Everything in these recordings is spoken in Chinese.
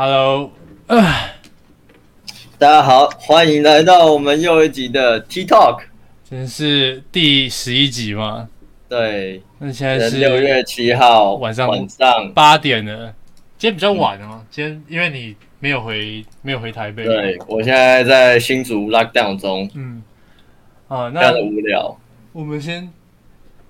Hello，大家好，欢迎来到我们又一集的 T Talk。今天是第十一集吗？对，那现在是六月七号晚上晚上。八点了。今天比较晚哦，今天因为你没有回，没有回台北。对，我现在在新竹 lockdown 中，嗯，啊，那的无聊。我们先，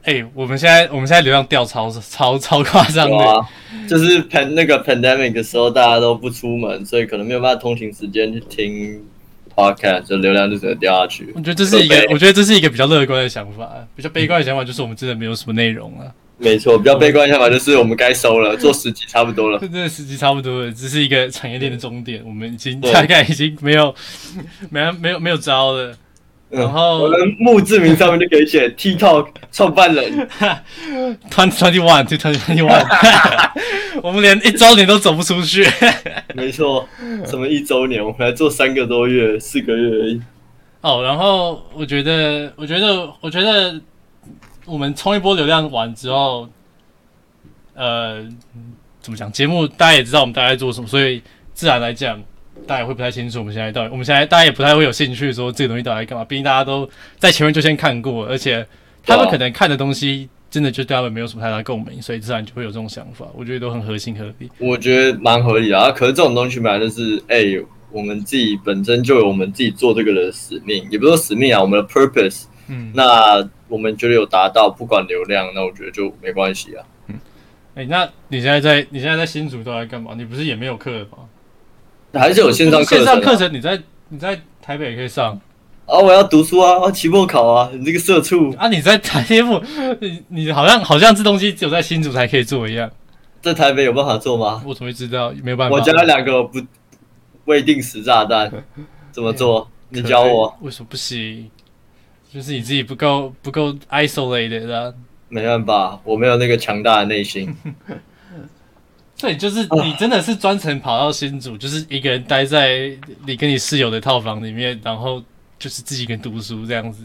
哎、我们现在我们现在流量掉超超超夸张的。啊，就是 pan 那个 pandemic 的时候，大家都不出门，所以可能没有办法通勤时间去听 podcast，就流量就只能掉下去我。觉得这是一个，我觉得这是一个比较乐观的想法，比较悲观的想法就是我们真的没有什么内容了。没错，比较悲观的想法就是我们该收了，做十集差不多了这。真的十集差不多了，这是一个产业链的终点，我们已经大概已经没有没有没有没有招了。然后我的墓志铭上面就可以写 T Talk 创办人。twenty twenty one to twenty twenty one，我们连一周年都走不出去。没错，什么一周年，我们来做三个多月、四个月而已。哦，然后我觉得，我觉得，我觉得我们冲一波流量完之后，呃，怎么讲？节目大家也知道我们大概在做什么，所以自然来讲，大家也会不太清楚我们现在到底，我们现在大家也不太会有兴趣说这个东西到底在干嘛。毕竟大家都在前面就先看过，而且他们可能看的东西真的就对他们没有什么太大共鸣，所以自然就会有这种想法。我觉得都很合情合理。我觉得蛮合理的啊。可是这种东西本来就是，哎、我们自己本身就有我们自己做这个的使命，也不是说使命啊，我们的 purpose。嗯，那我们觉得有达到，不管流量，那我觉得就没关系啊。嗯哎、那你现在在你现在在新竹都在干嘛？你不是也没有课了吗？还是有线上课程、啊。线上课程你在你在台北也可以上啊，我要读书啊，啊，期末考啊，你这个社畜，啊，你在台北？你你好像好像这东西只有在新竹才可以做一样，在台北有办法做吗？我怎么会知道？没有办法。我加了两个不未定时炸弹，怎么做？你教我。为什么不行？就是你自己不够不够 isolated 的、啊，没办法，我没有那个强大的内心。所以就是你真的是专程跑到新竹，就是一个人待在你跟你室友的套房里面，然后就是自己一个人读书这样子。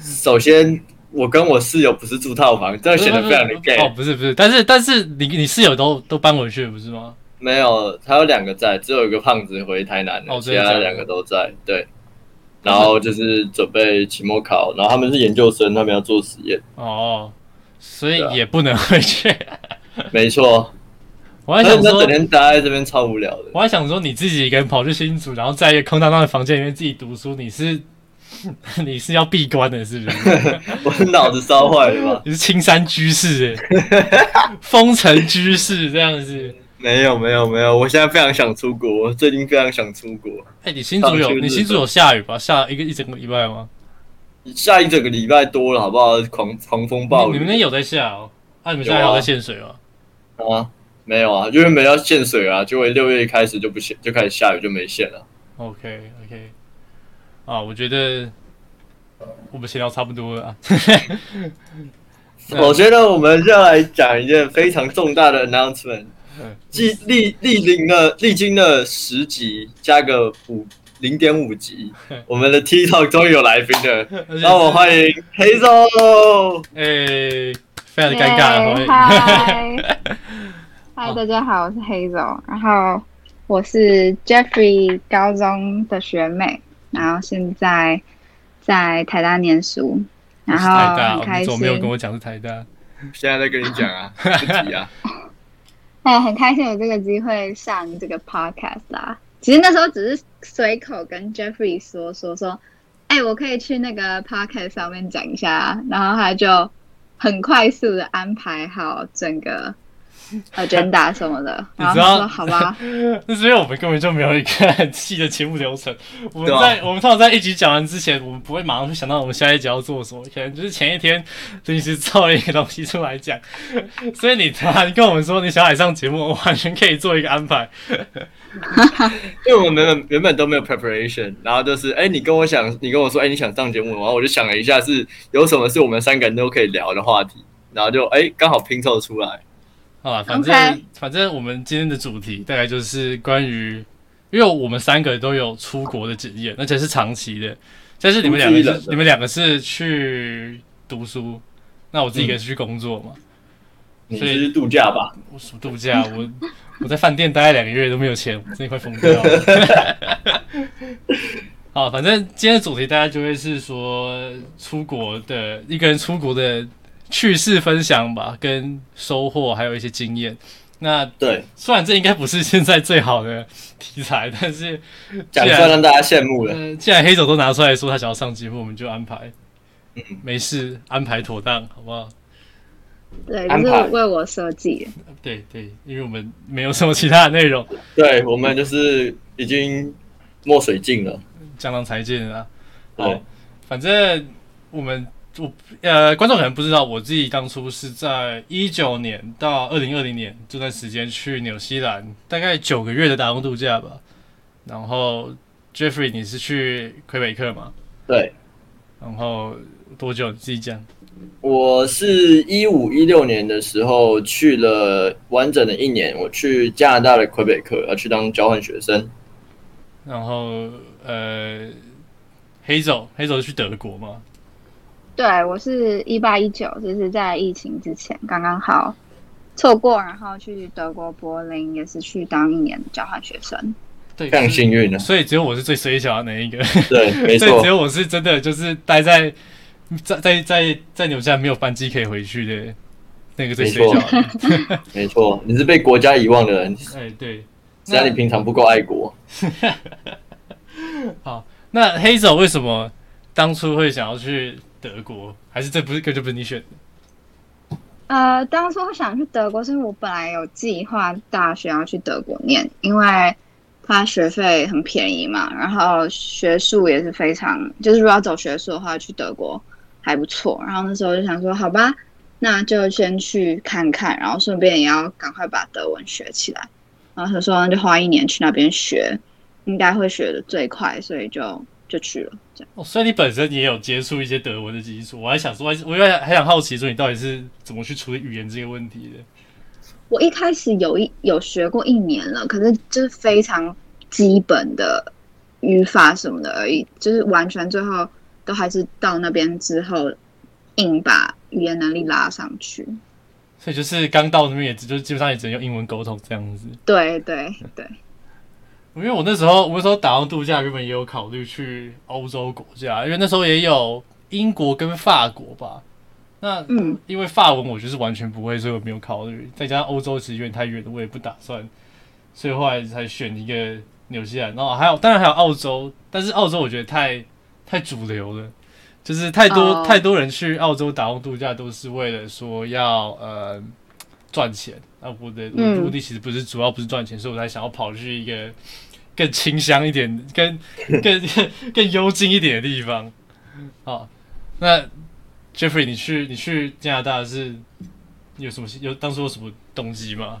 首先，我跟我室友不是住套房，这样显得非常的 gay。哦，不是不是，但是但是你你室友都都搬回去了不是吗？没有，他有两个在，只有一个胖子回台南了，其他两个都在。对，然后就是准备期末考，然后他们是研究生，他们要做实验。哦，所以也不能回去。没错，我还想说整，天待在这边超无聊的。我还想说，你自己一个人跑去新竹，然后在一个空荡荡的房间里面自己读书，你是 你是要闭关的，是不是？我的脑子烧坏了吧？你是青山居士哎，风尘居士这样子。没有没有没有，我现在非常想出国，我最近非常想出国。哎、你新竹有你新竹有下雨吧？下一个一整个礼拜吗？下一整个礼拜多了，好不好？狂狂风暴雨你你们那有在下哦？啊，你们现在还有在限水吗？啊？没有啊，因为没要限水啊，结果六月一开始就不限，就开始下雨就没限了。OK OK，啊，我觉得我们闲聊差不多了啊。我觉得我们就要来讲一件非常重大的 announcement，嗯历历历经了历经了十集加个五零点五集，我们的 TikTok 终于有来宾了，让我们欢迎黑总。哎、非常的尴尬，欢迎。嗨，嗨，大家好，我是黑总，然后我是 Jeffrey 高中的学妹，然后现在在台大念书，然后台大哦，后很开你怎么没有跟心，我讲是台大？现在在跟你讲啊，不急啊，哎，很开心有这个机会上这个 podcast 啦。其实那时候只是随口跟 Jeffrey 说说说，哎，我可以去那个 podcast 上面讲一下，然后他就很快速的安排好整个 agenda 什么的，你知道然后说好吧。那是因为我们根本就没有一个很 细的节目流程。我们在、我们通常在一集讲完之前，我们不会马上就想到我们下一集要做什么，可能就是前一天临时凑了一个东西出来讲。所以你突然跟我们说你想来上节目，我完全可以做一个安排。因为我们原本原本都没有 preparation，然后就是哎、你跟我想，你跟我说哎、你想上节目，然后我就想了一下是有什么是我们三个人都可以聊的话题，然后就哎刚、好拼凑出来。好吧，反正反正我们今天的主题大概就是关于，因为我们三个都有出国的经验，而且是长期的。但是你们两个你们两个是去读书，那我自己一个是去工作嘛。你所以是度假吧？我什么度假？我 我在饭店待了两个月都没有钱，我真的快疯掉了。好，反正今天的主题大家就会是说出国的一个人出国的趣事分享吧，跟收获，还有一些经验。那对，虽然这应该不是现在最好的题材，但是讲出来让大家羡慕了。呃，既然黑手都拿出来说他想要上节目，我们就安排，嗯，没事，安排妥当，好不好？对，就是安排为我设计的。对对，因为我们没有什么其他的内容，对我们就是已经墨水尽了。江郎才尽啊。对好，反正我们我呃，观众可能不知道，我自己当初是在一九年到二零二零年这段时间去纽西兰，大概九个月的打工度假吧。然后 Jeffrey 你是去魁北克吗？对，然后多久？你自己讲。我是一五一六年的时候去了完整的一年，我去加拿大的魁北克，要去当交换学生。然后呃，黑手黑手是去德国嘛？对，我是一八一九，就是在疫情之前刚刚好错过，然后去德国柏林，也是去当一年的交换学生。对，非常幸运的。所以只有我是最衰小的那一个。对，没错所以只，有我是真的就是待在在在在在纽西兰没有班机可以回去的那个最衰小的。没错，你是被国家遗忘的人，哎，对。只要你平常不够爱国。好，那黑手为什么当初会想要去德国？还是这不是根本就不是你选的？呃，当初我想去德国，是因为我本来有计划大学要去德国念，因为它学费很便宜嘛，然后学术也是非常，就是如果要走学术的话，去德国还不错。然后那时候就想说，好吧，那就先去看看，然后顺便也要赶快把德文学起来。然后他说，那就花一年去那边学，应该会学的最快，所以就就去了。这样哦，所以你本身也有接触一些德文的基础。我还想说，我还我还还想好奇说，你到底是怎么去处理语言这个问题的？我一开始有一有学过一年了，可是就是非常基本的语法什么的而已，就是完全最后都还是到那边之后硬把语言能力拉上去。所以就是刚到那边也只就基本上也只能用英文沟通这样子。对对对，因为我那时候我那时候打工度假，原本也有考虑去欧洲国家，因为那时候也有英国跟法国吧。那嗯，因为法文我就是完全不会，所以我没有考虑。再加上欧洲其实有点太远了，我也不打算，所以后来才选一个纽西兰。然后还有当然还有澳洲，但是澳洲我觉得太太主流了，就是太多、哦太多人去澳洲打工度假都是为了说要呃赚钱。啊，我的我的嗯目的其实不是主要不是赚钱，所以我才想要跑去一个更清香一点、更更 更幽静一点的地方。好，那 Jeffrey，你去你去加拿大是有什么有当初有什么动机吗？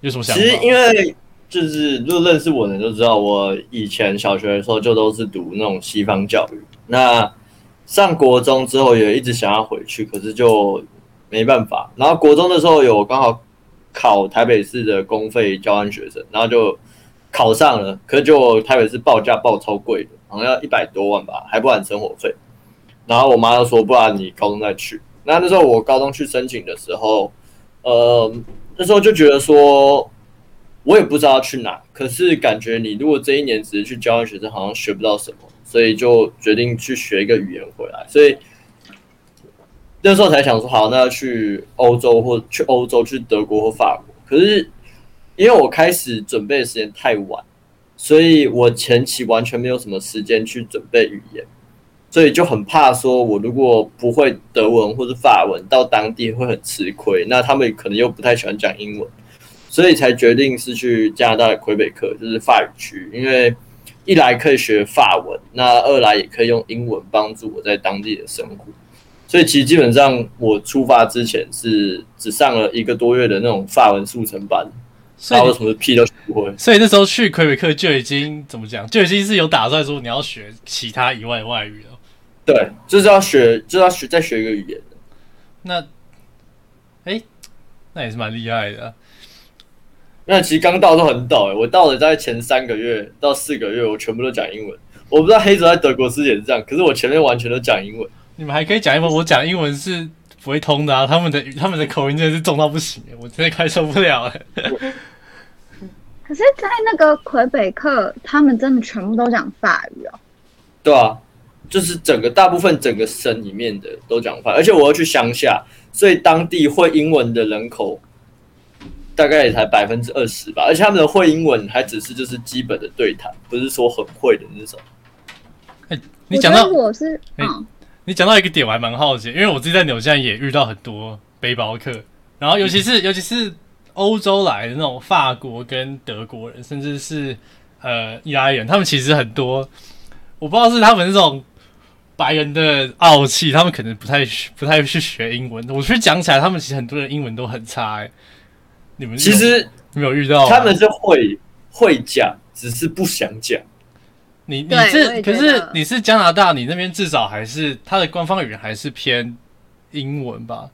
有什么想法？其实因为就是如果认识我的人就知道，我以前小学的时候就都是读那种西方教育。那上国中之后也一直想要回去，可是就没办法。然后国中的时候有刚好考台北市的公费交换学生，然后就考上了，可是就台北市报价报超贵的，好像要一百多万吧，还不含生活费。然后我妈就说，不然你高中再去。那那时候我高中去申请的时候，呃，那时候就觉得说，我也不知道去哪，可是感觉你如果这一年只是去交换学生，好像学不到什么，所以就决定去学一个语言回来。所以那时候才想说，好，那要去欧洲或去欧洲，去德国或法国。可是因为我开始准备的时间太晚，所以我前期完全没有什么时间去准备语言。所以就很怕说，我如果不会德文或者法文，到当地会很吃亏。那他们可能又不太喜欢讲英文，所以才决定是去加拿大的魁北克，就是法语区。因为一来可以学法文，那二来也可以用英文帮助我在当地的生活。所以其实基本上我出发之前是只上了一个多月的那种法文速成班，所以你然后什么屁都学不会。所以那时候去魁北克就已经怎么讲，就已经是有打算说你要学其他以外的外语了。对，就是要学，就是要学再学一个语言。那，哎、那也是蛮厉害的啊、那其实刚到都很陡、欸，我到了大概前三个月到四个月，我全部都讲英文。我不知道黑泽在德国之前是这样，可是我前面完全都讲英文。你们还可以讲英文，我讲英文是不会通的啊。他们的他们的口音真的是重到不行，我真的快受不了了。可是，在那个魁北克，他们真的全部都讲法语哦。对啊，就是整个大部分整个省里面的都讲法，而且我要去乡下，所以当地会英文的人口大概也才百分之二十吧，而且他们的会英文还只是就是基本的对谈，不是说很会的那种。你讲到我我是哎嗯，你讲到一个点，我还蛮好奇，因为我自己在纽西兰也遇到很多背包客，然后尤其是尤其是欧洲来的那种法国跟德国人，甚至是呃意大利人，他们其实很多，我不知道是他们那种白人的傲气，他们可能不太不太去学英文。我去讲起来，他们其实很多人英文都很差、欸。你们其实没有遇到他们是会会讲，只是不想讲。你你是可是你是加拿大，你那边至少还是它的官方语言还是偏英文吧？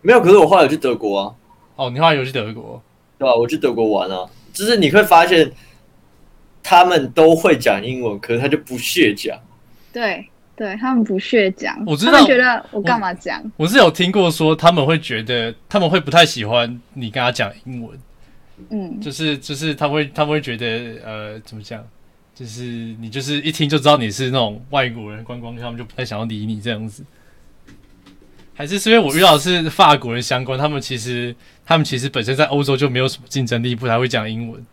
没有，可是我后来有去德国啊，哦，你后来有去德国，对吧、我去德国玩啊，就是你会发现他们都会讲英文，可是他就不屑讲。对对，他们不屑讲，我知道他们觉得我干嘛讲？我是有听过说他们会觉得他们会不太喜欢你跟他讲英文，嗯，就是就是他们会他们会觉得呃怎么讲，就是你就是一听就知道你是那种外国人观光客，他们就不太想要理你这样子。还是是因为我遇到的是法国人相关，他们其实他们其实本身在欧洲就没有什么竞争力，不太会讲英文。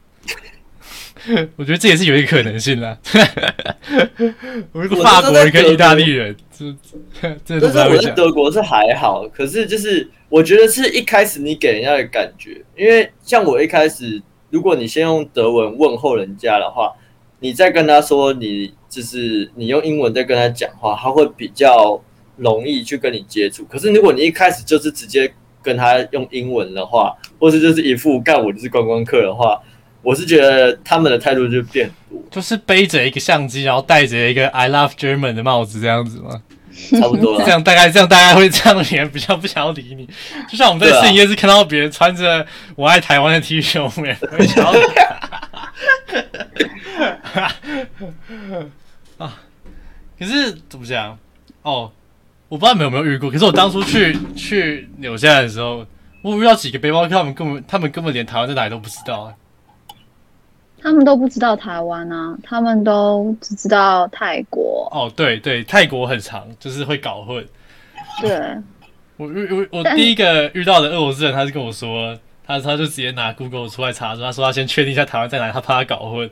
我觉得这也是有一个可能性啦。我一个法国人跟意大利人，这 这都但是我在不太会讲。德国是还好，可是就是我觉得是一开始你给人家的感觉，因为像我一开始，如果你先用德文问候人家的话，你再跟他说你就是你用英文在跟他讲话，他会比较容易去跟你接触。可是如果你一开始就是直接跟他用英文的话，或是就是一副干我就是观光客的话，我是觉得他们的态度就变很多，就是背着一个相机，然后戴着一个 I love German 的帽子这样子吗？差不多这。样大概这样大概会这样，人比较不想要理你。就像我们在对啊摄影夜市看到别人穿着我爱台湾的 T 恤，我们也会想要 啊。可是怎么讲？哦，我不知道你们有没有遇过。可是我当初去去纽西兰的时候，我遇到几个背包客，他们根本他们根本连台湾在哪里都不知道、欸他们都不知道台湾啊，他们都只知道泰国。哦，对对，泰国很长，就是会搞混。对，我遇我我第一个遇到的俄罗斯人，他是跟我说，他他就直接拿 Google 出来查，说他说他先确定一下台湾在哪，他怕他搞混。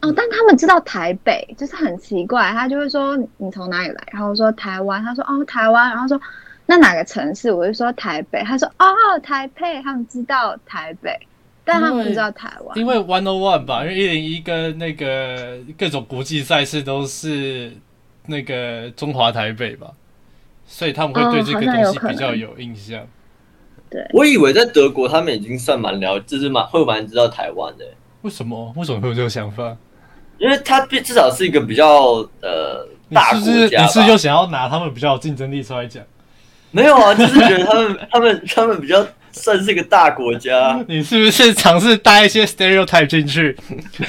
哦，但他们知道台北，就是很奇怪，他就会说你从哪里来，然后说台湾，他说哦台湾，然后说那哪个城市，我就说台北，他说哦台北，他们知道台北，但他们不知道台湾。因为 One O One 吧，因为一零一跟那个各种国际赛事都是那个中华台北吧，所以他们会对这个东西比较有印象。我以为在德国他们已经算蛮了，就是蛮会蛮知道台湾的。为什么？为什么会有这个想法？因为它毕至少是一个比较呃你大国家你是又想要拿他们比较有竞争力出来讲？没有啊，就是觉得他们 他们他们比较算是一个大国家。你是不是尝试带一些 stereotype 进去？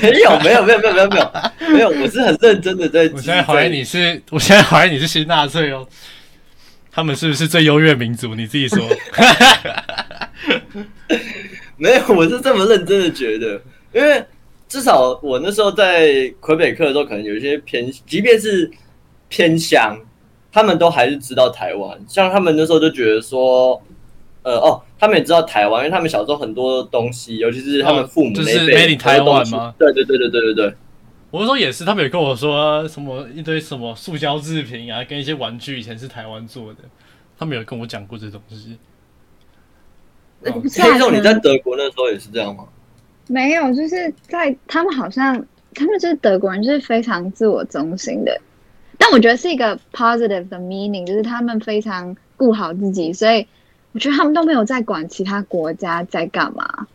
没有没有没有没有没有没有没有，我是很认真的在。我现在怀疑你是，我现在怀疑你是新纳粹哦。他们是不是最优越民族？你自己说。没有，我是这么认真的觉得，因为至少我那时候在魁北克的时候，可能有一些偏，即便是偏乡，他们都还是知道台湾。像他们那时候就觉得说，呃哦，他们也知道台湾，因为他们小时候很多东西，尤其是他们父母哦就是那一辈西 Taiwan 吗？对对对对对对对。我是说也是，他们有跟我说什么一堆什么塑胶制品啊，跟一些玩具以前是台湾做的，他们有跟我讲过这东西。那哦不是啊黑肉，你在德国那时候也是这样吗？没有，就是在他们好像他们就是德国人，就是非常自我中心的。但我觉得是一个 positive 的 meaning，就是他们非常顾好自己，所以我觉得他们都没有在管其他国家在干嘛。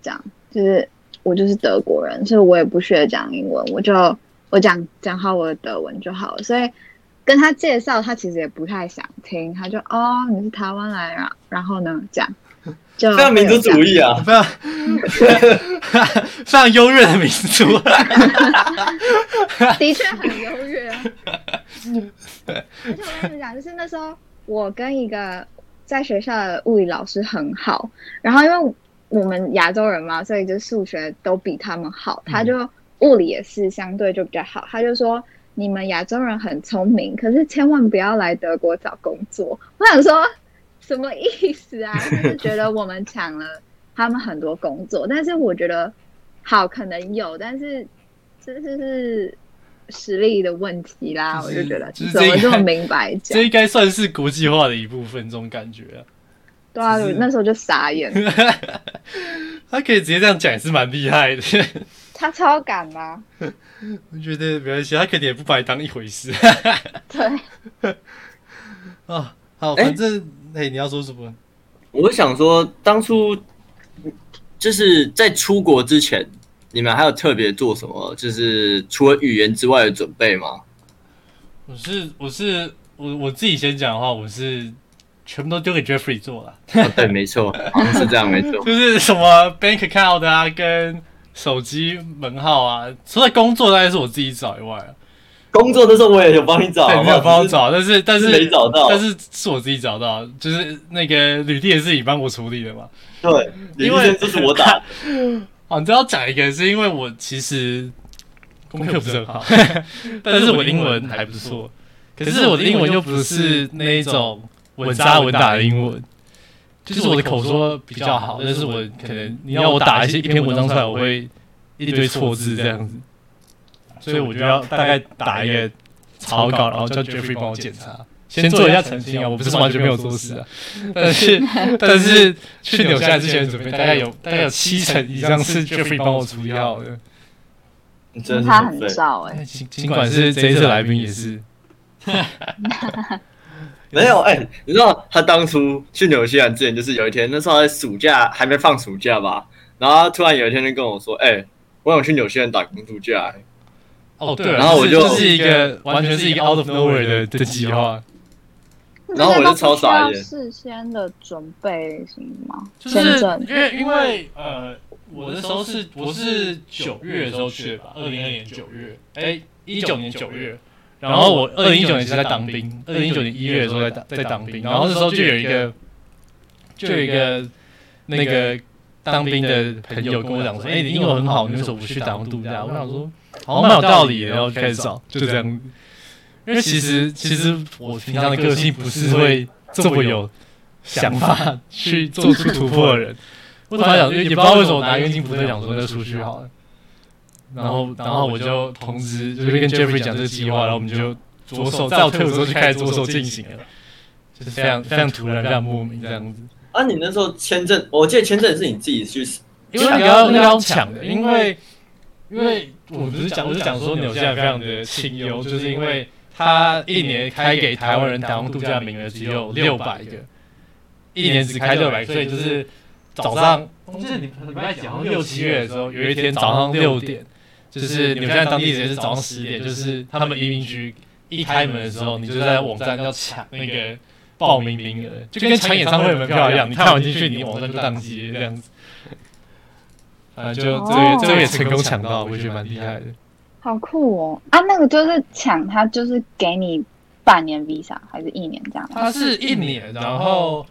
这样就是我就是德国人，所以我也不学讲英文，我就我讲讲好我的德文就好了。所以跟他介绍，他其实也不太想听，他就哦你是台湾来，然然后呢这样 就非常民族主义。啊！非常非常优越的民族。的确很优越啊。而且我跟你们讲，就是那时候我跟一个在学校的物理老师很好，然后因为我们亚洲人嘛，所以就数学都比他们好，他就物理也是相对就比较好，他就说你们亚洲人很聪明，可是千万不要来德国找工作。我想说什么意思啊？就是觉得我们抢了他们很多工作，但是我觉得好可能有，但是这就是实力的问题啦。就是我就觉得怎么这么明白讲这？应该算是国际化的一部分，这种感觉、啊。对啊，那时候就傻眼，他可以直接这样讲，也是蛮厉害的。他超敢吗？我觉得没关系，他肯定也不把你当一回事对。啊。好，哎反正哎、你要说什么？我想说，当初就是在出国之前，你们还有特别做什么？就是除了语言之外的准备吗？我是我是我我自己先讲的话，我是全部都丢给 Jeffrey 做了，哦对，没错，好像是这样，没错。就是什么 bank account 啊，跟手机门号啊，除了工作当然是我自己找以外啊，工作的时候我也有帮你找，没有帮我，找，但是但是是没找到但是是我自己找到，就是那个履历也是你帮我处理的嘛。对，因为这是我打的，哦，你知道讲一个，是因为我其实功课不是很好，但是我英文还不错。可是我的英文又不是那一种稳扎稳打的英文，就是我的口说比较好，但是我可能你要我打一些一篇文章出来，我会一堆错字这样子，所以我就要大概打一个草稿，然后叫 Jeffrey 帮我检查。先做一下澄清啊，我不是完全没有做事啊，但是 但是去纽西兰之前准备大概有大概有七成以上是 Jeffrey 帮我处理好的。你真的是他很。少哎、尽尽管是这一次来宾也是，没有哎、你知道他当初去纽西兰之前，就是有一天那时候在暑假还没放暑假吧，然后他突然有一天就跟我说：“哎、我想去纽西兰打工度假、欸。哦对啊，然后我就这是一个完全是一个 out of nowhere 的的计划，然后我就超傻眼。这个都不需要事先的准备什么吗？就是因为因为呃，我的时候是我是九月的时候去的吧，二零二年九月，哎，一九年九月，然后我二零一九年是在当兵，二零一九年一月的时候在当在当兵，然后那时候就有一个就有一个那个当兵的朋友跟我讲说，哎，你英文很好，你为什么不去打工度假？我想说，好像蛮有道理的，然后就开始找，就这样。因为其实其实我平常的个性不是会这么有想法去做出突破的人。我突然想，也不知道为什么我拿冤亲不对讲说那出去好了。然后，然后我就通知就是跟 Jeffrey 讲这个计划，然后我们就着手在我退伍之后就开始着手进行了，就是非常非常突然、非常莫名这样子。啊，你那时候签证，我记得签证是你自己去，因为那个要抢的，因为因为我不是讲，我是讲说纽西兰非常的清幽，就是因为他一年开给台湾人打工度假名额只有六百个，一年只开六百，所以就是早上，我记得你礼拜几好像六七月的时候，有一天早上六点，就是纽西兰当地时间是早上十点，就是他们移民局一开门的时候，你就在网站要抢那个报名名额，就跟抢演唱会门票一样，你看完进去，你网站就宕机这样子。反正就这个这个也成功抢到，我觉得蛮厉害的。好酷哦！啊，那个就是抢，他就是给你半年 visa 还是一年这样吗？它是一年，然后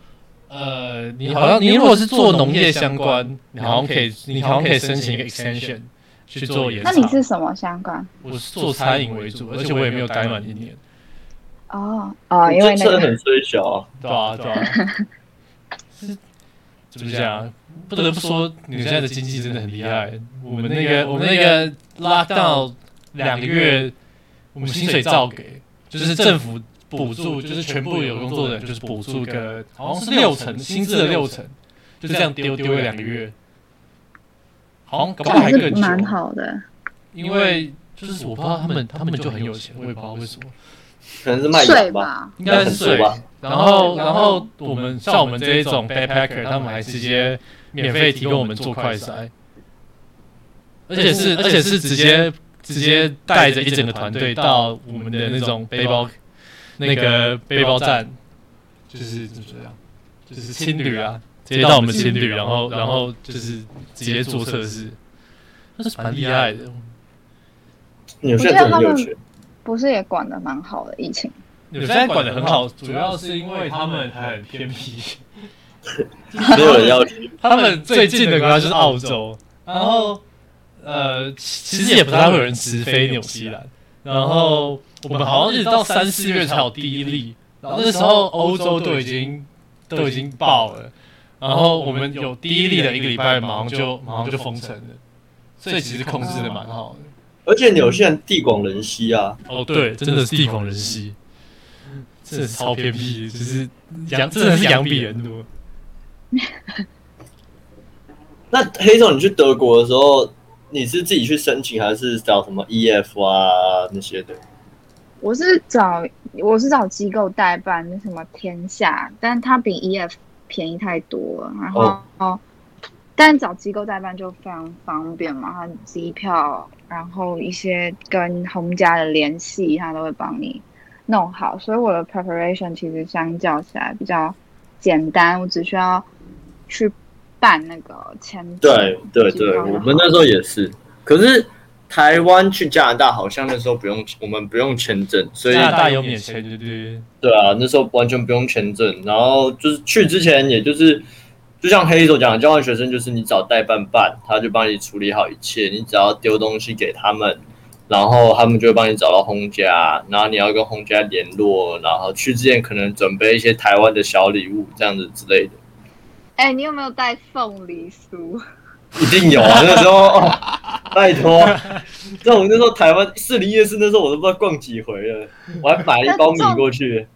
呃，你好像你如果是做农业相关，你好像可以，你好像可以申请一个 extension 去做延那。你是什么相关？我是做餐饮为主，而且我也没有待满一年，哦哦，因为那个真的很衰小啊。对啊对啊。是怎么讲？不得不说，你现在的经济真的很厉害。我们那个我们那个拉到两个月，我们薪水照给，就是政府补助，就是全部有工作的人就是补助个好像是六成薪资的六成，就这样丢丢了两个月，好像搞不好还还是更久。蛮好的。因为就是我不知道他们他们就很有钱，我也不知道为什么。可能是卖水吧，应该是税吧。然后，然后我们像我们这一种 backpacker，他们还直接免费提供我们做快筛，而且是而且是直接直接带着一整个团队到我们的那种背包那个背包站，就是怎么样，就是青旅啊，直接到我们情侣，然后然后就是直接做测试，那是蛮厉害的。纽西兰真的很有钱。不是也管的蛮好的疫情。纽西兰管的很好，主要是因为他们很偏僻，没有人要去。他们最近的国家就是澳洲，然后呃，其实也不太会有人直飞纽西兰。然后我们好像一直到三四月才有第一例，然后那时候欧洲都已经都已经爆了，然后我们有第一例的一个礼拜，马上就马上就封城了，所以其实控制的。蛮好的。而且纽西兰地广人稀啊，哦，对，真的是地广人稀，真的是超偏僻，就是羊真的是羊比人多。那黑总，你去德国的时候，你是自己去申请，还是找什么 EF 啊那些的？我是找我是找机构代办，那什么天下，但它比 EF 便宜太多了。然后，哦但找机构代办就非常方便嘛，它机票，然后一些跟红家的联系，他都会帮你弄好。所以我的 preparation 其实相较起来比较简单，我只需要去办那个签证。对对对，我们那时候也是。可是台湾去加拿大好像那时候不用，我们不用签证，所以加拿大有免签，对对对？对啊，那时候完全不用签证。然后就是去之前，也就是就像黑手讲的，交换学生就是你找代办办，他就帮你处理好一切，你只要丢东西给他们。然后他们就会帮你找到轰家，然后你要跟轰家联络，然后去之前可能准备一些台湾的小礼物这样子之类的。哎、你有没有带凤梨酥？一定有啊！那时候，哦、拜托，这种那时候台湾士林夜市那时候我都不知道逛几回了，我还买了一包米过去。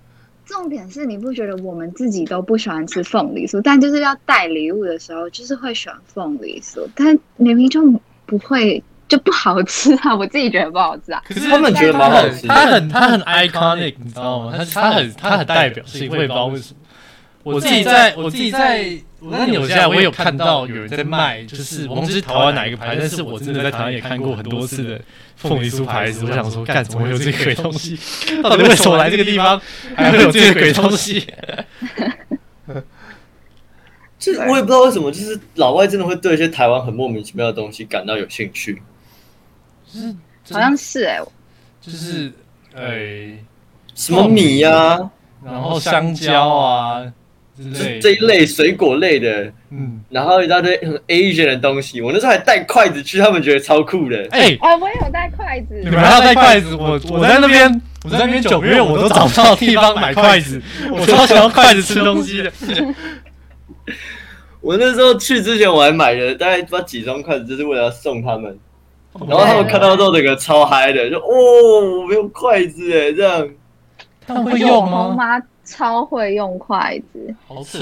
重点是你不觉得我们自己都不喜欢吃凤梨酥，但就是要带礼物的时候，就是会选凤梨酥，但明明就不会就不好吃啊！我自己觉得不好吃啊。可是他们觉得蛮好吃的他很他很 iconic，你知道吗？他他很他很代表性，我也不知道为什么。我自己在我自己在我在纽西兰，我有看到有人在卖，就是我忘记是台湾哪一个牌，但是我真的在台湾也看过很多次的凤梨酥牌子。我想说，干怎么会有这个鬼东西？到底为什么来这个地方还 会有这个鬼东西？就是 我也不知道为什么，就是老外真的会对一些台湾很莫名其妙的东西感到有兴趣。就是好像是哎、就是呃，什么米呀、然后香蕉啊这这一类水果类的，嗯，然后一大堆很 Asian 的东西。我那时候还带筷子去，他们觉得超酷的。哎、哦，我也有带筷子。你们还要带筷子？我我在那边，我在那边九个月，我都找不到地方买筷子，我超想要筷子吃东西的。我那时候去之前，我还买了大概不知道几双筷子，就是为了要送他们。然后他们看到之后，整个超嗨的，就哦，我没有筷子哎，这样。他们会用吗？妈超会用筷子，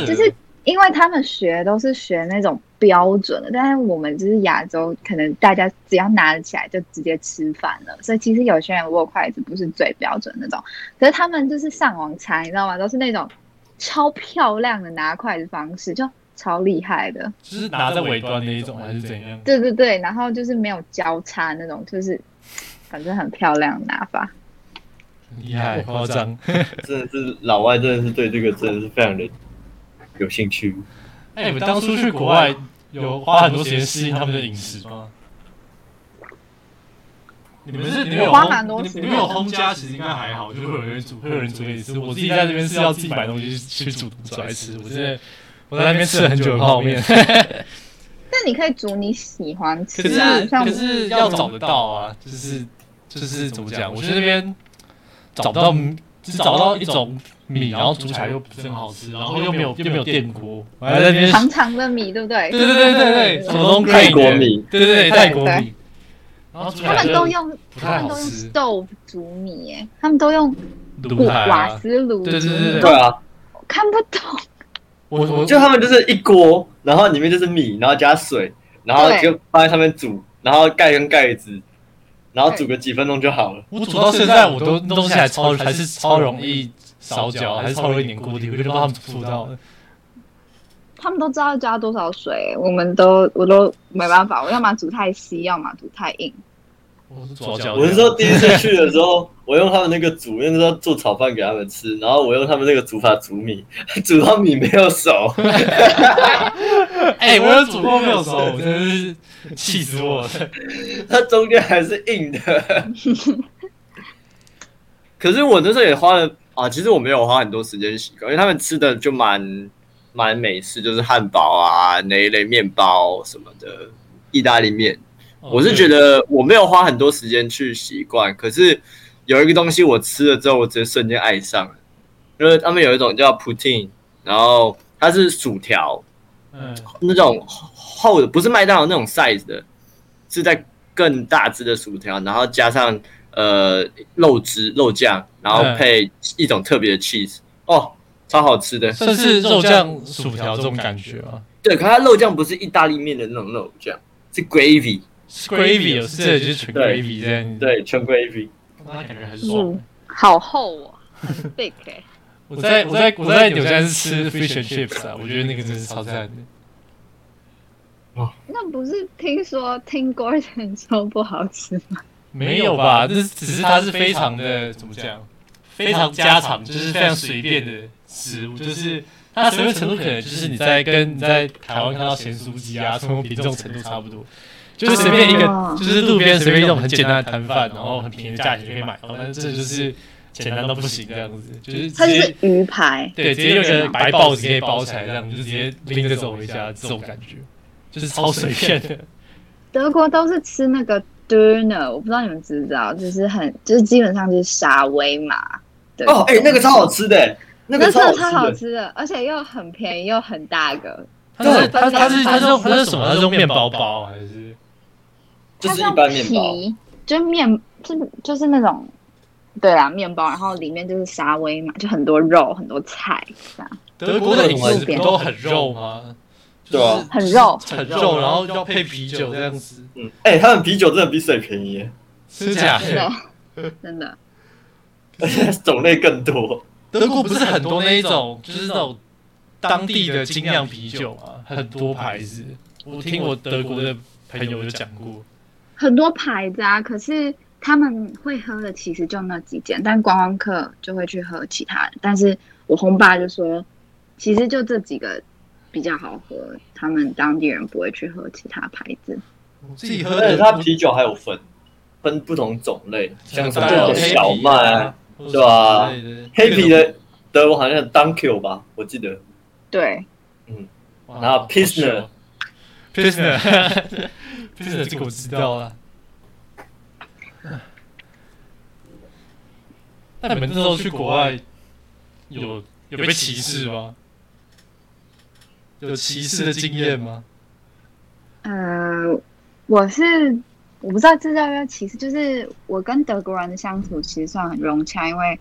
就是因为他们学都是学那种标准的，但是我们就是亚洲，可能大家只要拿得起来就直接吃饭了，所以其实有些人握筷子不是最标准那种，可是他们就是上网查，你知道吗？都是那种超漂亮的拿筷子方式，就超厉害的。就是拿在尾端的一种，还是怎样？对对对，然后就是没有交叉那种，就是反正很漂亮的拿法。厉害，夸张。真的是老外，真的是对这个真的是非常的有兴趣。哎，你们当初去国外有花很多时间适应他们的饮食吗？你们是你们有花烘蛮多时间你们有烘家，其实应该还好，就是会有人煮，会有人煮给你吃。我自己在这边是要自己买东西去煮煮来吃。我现在我在那边吃了很久的泡面，但你可以煮你喜欢吃可是啊，像可是要找得到啊，就是就是怎么讲？我去那边找不到，只找到一种米，然后煮起来又不是很好吃，然后又没有又没有电锅，还在那边长长的米，对不对？对对对对对，手动泰国米，对对对，泰国米，然后他们都用他们都用好吃。stove 煮米，耶，他们都用瓦啊，斯炉，对对对对对啊，看不懂。我我就他们就是一锅，然后里面就是米，然后加水，然后就放在上面煮，然后盖跟盖子，然后煮个几分钟就好了。我煮到现在，我都那东西还超还是超容易烧焦，还是超容易凝固的，我就不知道他们煮到的。他们都知道要加多少水，我们都我都没办法，我要么煮太稀，要么煮太硬。我是左脚，我是说第一次去的时候，我用他们那个煮，因为那时候做炒饭给他们吃，然后我用他们那个煮法煮米，煮到米没有熟。哎，我有煮过没有熟，我真是 气死我了。它中间还是硬的。可是我那时候也花了啊，其实我没有花很多时间洗稿，因为他们吃的就蛮蛮美式，就是汉堡啊那一类面包什么的，意大利面。哦我是觉得我没有花很多时间去习惯，可是有一个东西我吃了之后，我直接瞬间爱上了，因为他们有一种叫 poutine，然后它是薯条，嗯。那种厚的，不是麦当劳那种 size 的，是在更大只的薯条，然后加上呃肉汁、肉酱，然后嗯配一种特别的 cheese，哦，超好吃的。算是肉酱薯条这种感觉。吗对，可它肉酱不是意大利面的那种肉酱，是 gravy，是？gravy 有是这就是纯 gravy 这样，对，纯 gravy。那感觉很爽嗯。，好厚哦，很 big 哎、我在我在我在纽西兰是吃 fish and chips 啊，我觉得那个真是超赞的。那不是听说听 Gordon 说不好吃吗？没有吧？这是只是它是非常的怎么讲，非常家常，就是非常随便的食物，就是它随便程度可能就是你在跟你在台湾看到咸酥鸡啊、什么比这种程度差不多，就是随便一个哦就是路边随便一种很简单的摊贩，然后很便宜的价钱就可以买到，但是这就是简单到不行这样子，就是它就是鱼排，对直接用个白报纸可以包起来，这样就直接拎着走回家，这种感觉就是超随便的。德国都是吃那个 Döner，我不知道你们知不知道，就是很就是基本上就是沙威玛对哦，哎、那个超好吃的，那个真的超超好吃的。而且又很便宜又很大个，它是它它是它是用它是什么？它是用面包包还是？就是一它般面包，皮，就面就是就是那种。对啦，面包，然后里面就是沙威嘛，就很多肉，很多菜，这样德国的饮食不都很肉吗？对啊很肉，很肉，然后要配啤酒这样子，嗯，哎、他们啤酒真的比水便宜耶，是假真的？真的。而且 种类更多。德国不是很多那一种，就是那种当地的精酿啤酒啊，很多牌子。我听我德国的朋友有讲过，很多牌子啊，可是他们会喝的其实就那几件，但观光客就会去喝其他的。但是我红爸就说，其实就这几个比较好喝，他们当地人不会去喝其他牌子。我自己喝的而且它啤酒还有分分不同种类，像什么小麦啊，对吧黑啤的德国好像 Dunkel 吧，我记得。对，嗯然后 Pilsner 这个我知道了。那你们那时候去国外有有被歧视吗？有歧视的经验吗？呃，我是我不知道这叫不叫歧视，就是我跟德国人的相处其实算很融洽，因为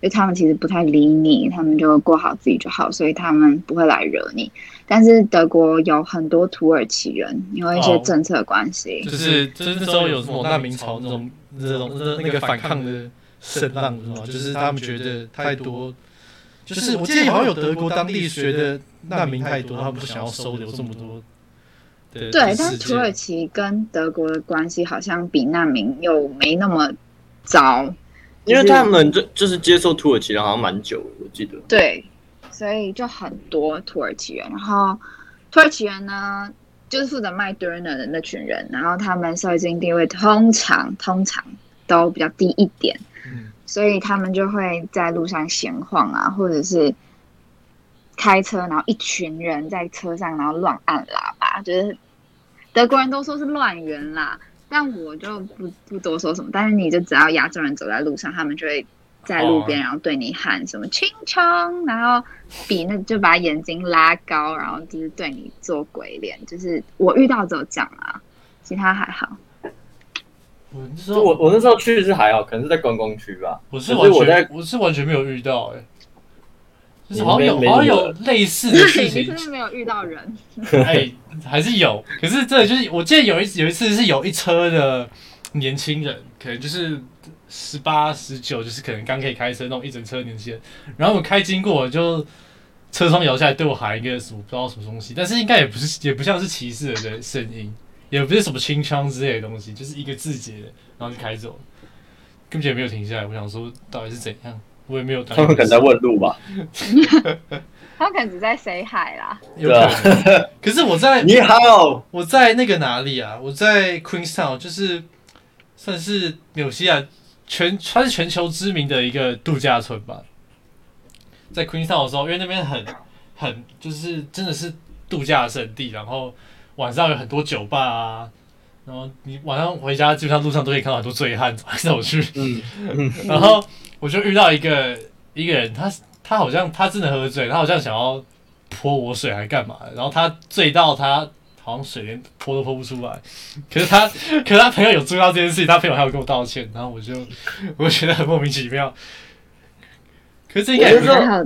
因为他们其实不太理你，他们就过好自己就好，所以他们不会来惹你。但是德国有很多土耳其人，因为一些哦政策关系，就是就是那时候有什么难民潮那种那种那那个反抗的声浪是吗？就是他们觉得太多，就是我记得好像有德国当地学的难民太多，他们不想要收留这么多的对，但是土耳。其跟德国的关系好像比难民又没那么糟，因为他们就就是接受土耳其人好像蛮久的，我记得。对，所以就很多土耳其人。然后土耳其人呢，就是负责卖 Durner 的那群人，然后他们社会经济地位通常通常都比较低一点，嗯所以他们就会在路上闲晃啊，或者是开车，然后一群人在车上，然后乱按喇叭，就是德国人都说是乱源啦。但我就不不多说什么，但是你就只要亚洲人走在路上，他们就会在路边，哦然后对你喊什么“青청”，然后比那就把眼睛拉高，然后就是对你做鬼脸，就是我遇到只有这样啊，其他还好。我那时候我我那时候去是还好，可能是在观光区吧。我是完可是我在我是完全没有遇到哎、好像有没好像有类似的事情 是不，是没有遇到人？哎，还是有。可是这就是我记得有一有一次是有一车的年轻人，可能就是十八十九，就是可能刚可以开车那种一整车的年轻人，然后我开经过就车窗摇下来对我喊一个什么不知道什么东西，但是应该也不是也不像是歧视的人声音，也不是什么清腔之类的东西，就是一个字节，然后就开走了，根本就没有停下来。我想说到底是怎样，我也没有当他们可能在问路吧。他可能只在 say hi 啦。有可能。可是我在你好，我在那个哪里啊？我在 Queenstown，就是算是纽西兰全它是全球知名的一个度假村吧。在 Queenstown 的时候，因为那边很很就是真的是度假胜地，然后晚上有很多酒吧啊，然后你晚上回家基本上路上都可以看到很多醉汉走来走去，嗯，然后我就遇到一个一个人，他他好像他真的喝醉，他好像想要泼我水还干嘛，然后他醉到他好像水连泼都泼不出来，可是他可是他朋友有注意到这件事情，他朋友还有跟我道歉，然后我就我就觉得很莫名其妙。可是这应该也不是我觉得还好，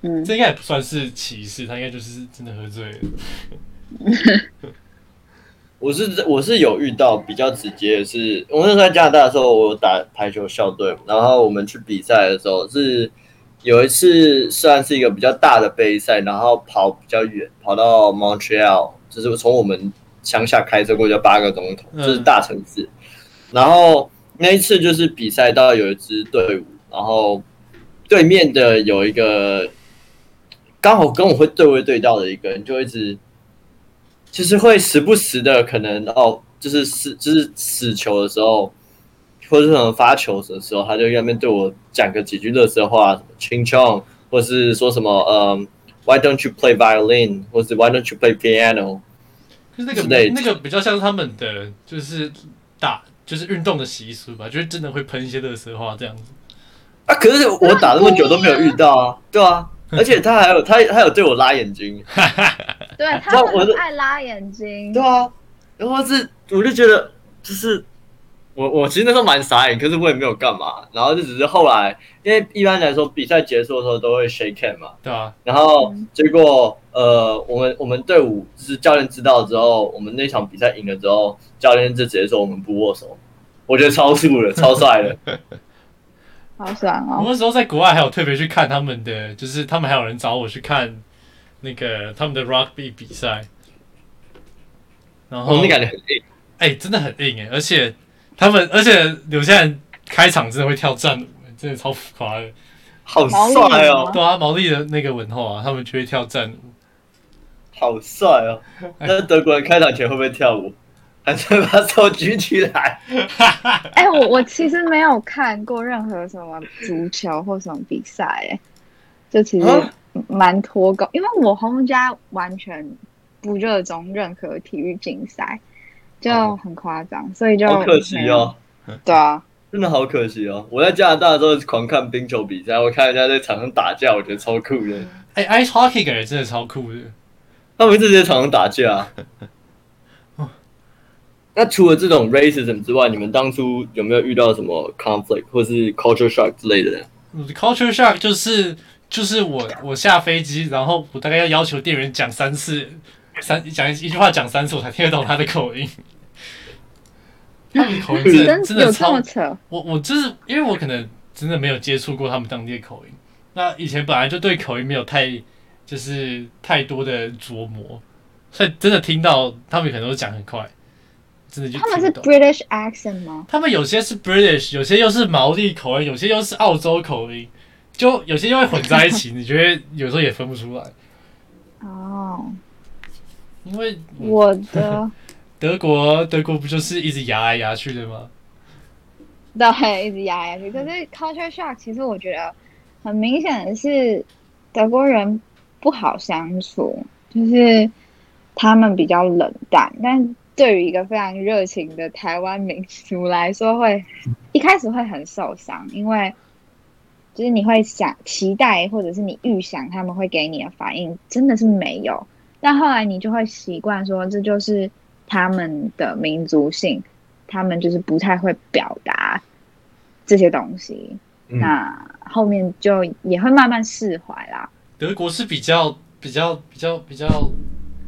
嗯，这应该也不算是歧视，他应该就是真的喝醉了。我是我是有遇到比较直接的是，我那时候在加拿大的时候，我打排球校队，然后我们去比赛的时候是有一次算是一个比较大的杯赛，然后跑比较远，跑到 Montreal，就是从我们乡下开车过去要八个钟头，嗯就是大城市。然后那一次就是比赛到有一支队伍，然后对面的有一个刚好跟我会对位对到的一个人，就一直就是会时不时的可能哦，就是死就是死球的时候，或者是什么发球的时候，他就在那边对我讲个几句乐色话，什么 ching chong，或是说什么嗯、Why don't you play violin，或是 Why don't you play piano？就是那个那个比较像是他们的就是打就是运动的习俗吧，就是真的会喷一些乐色话这样子。啊，可是我打那么久都没有遇到啊，对啊，而且他还有他他有对我拉眼睛，对他我爱拉眼睛。对，啊，然后是我就觉得就是我我其实那时候蛮傻眼，可是我也没有干嘛，然后就只是后来，因为一般来说比赛结束的时候都会 shake hand 嘛，对啊，然后结果呃我们我们队伍就是教练知道之后，我们那场比赛赢了之后，教练就直接说我们不握手，我觉得超酷的，超帅的，好爽哦！我那时候在国外还有特别去看他们的，就是他们还有人找我去看那个他们的 rugby 比赛，然后我那感觉很硬，哎、真的很硬哎，而且他们而且有些人开场真的会跳战舞，真的超浮夸的。好帅哦，对啊，毛利的那个文化啊，他们就会跳战舞。好帅哦！那德国人开场前会不会跳舞？还是把手举起来？哎、我我其实没有看过任何什么足球或什么比赛，哎，就其实啊蛮脱钩，因为我红家完全不热衷任何体育竞赛，就哦很夸张，所以就好可惜哦。对啊，真的好可惜哦！我在加拿大的时候狂看冰球比赛，我看人家在场上打架，我觉得超酷的。哎、i c e hockey 感觉真的超酷的。他们直接在场上打架。那除了这种 racism 之外，你们当初有没有遇到什么 conflict 或是 culture shock 之类的？culture shock 就是就是我我下飞机，然后我大概要要求店员讲三次，三讲一一句话讲三次，我才听得懂他的口音。他们口音真的真真的超有这么，扯？我我就是因为我可能真的没有接触过他们当地的口音，那以前本来就对口音没有太就是太多的琢磨，所以真的听到他们可能都讲很快，真的就他们是 British accent 吗？他们有些是 British，有些又是毛利口音，有些又是澳洲口音，就有些又会混在一起，你觉得有时候也分不出来，哦，因为我的 德国德国不就是一直牙来牙去的吗？对，一直压下去。可是 culture shock 其实我觉得很明显的是德国人不好相处，就是他们比较冷淡，但对于一个非常热情的台湾民族来说会，一开始会很受伤，因为就是你会想期待或者是你预想他们会给你的反应，真的是没有。但后来你就会习惯说，这就是他们的民族性，他们就是不太会表达这些东西。嗯那后面就也会慢慢释怀啦。德国是比较比较比较比较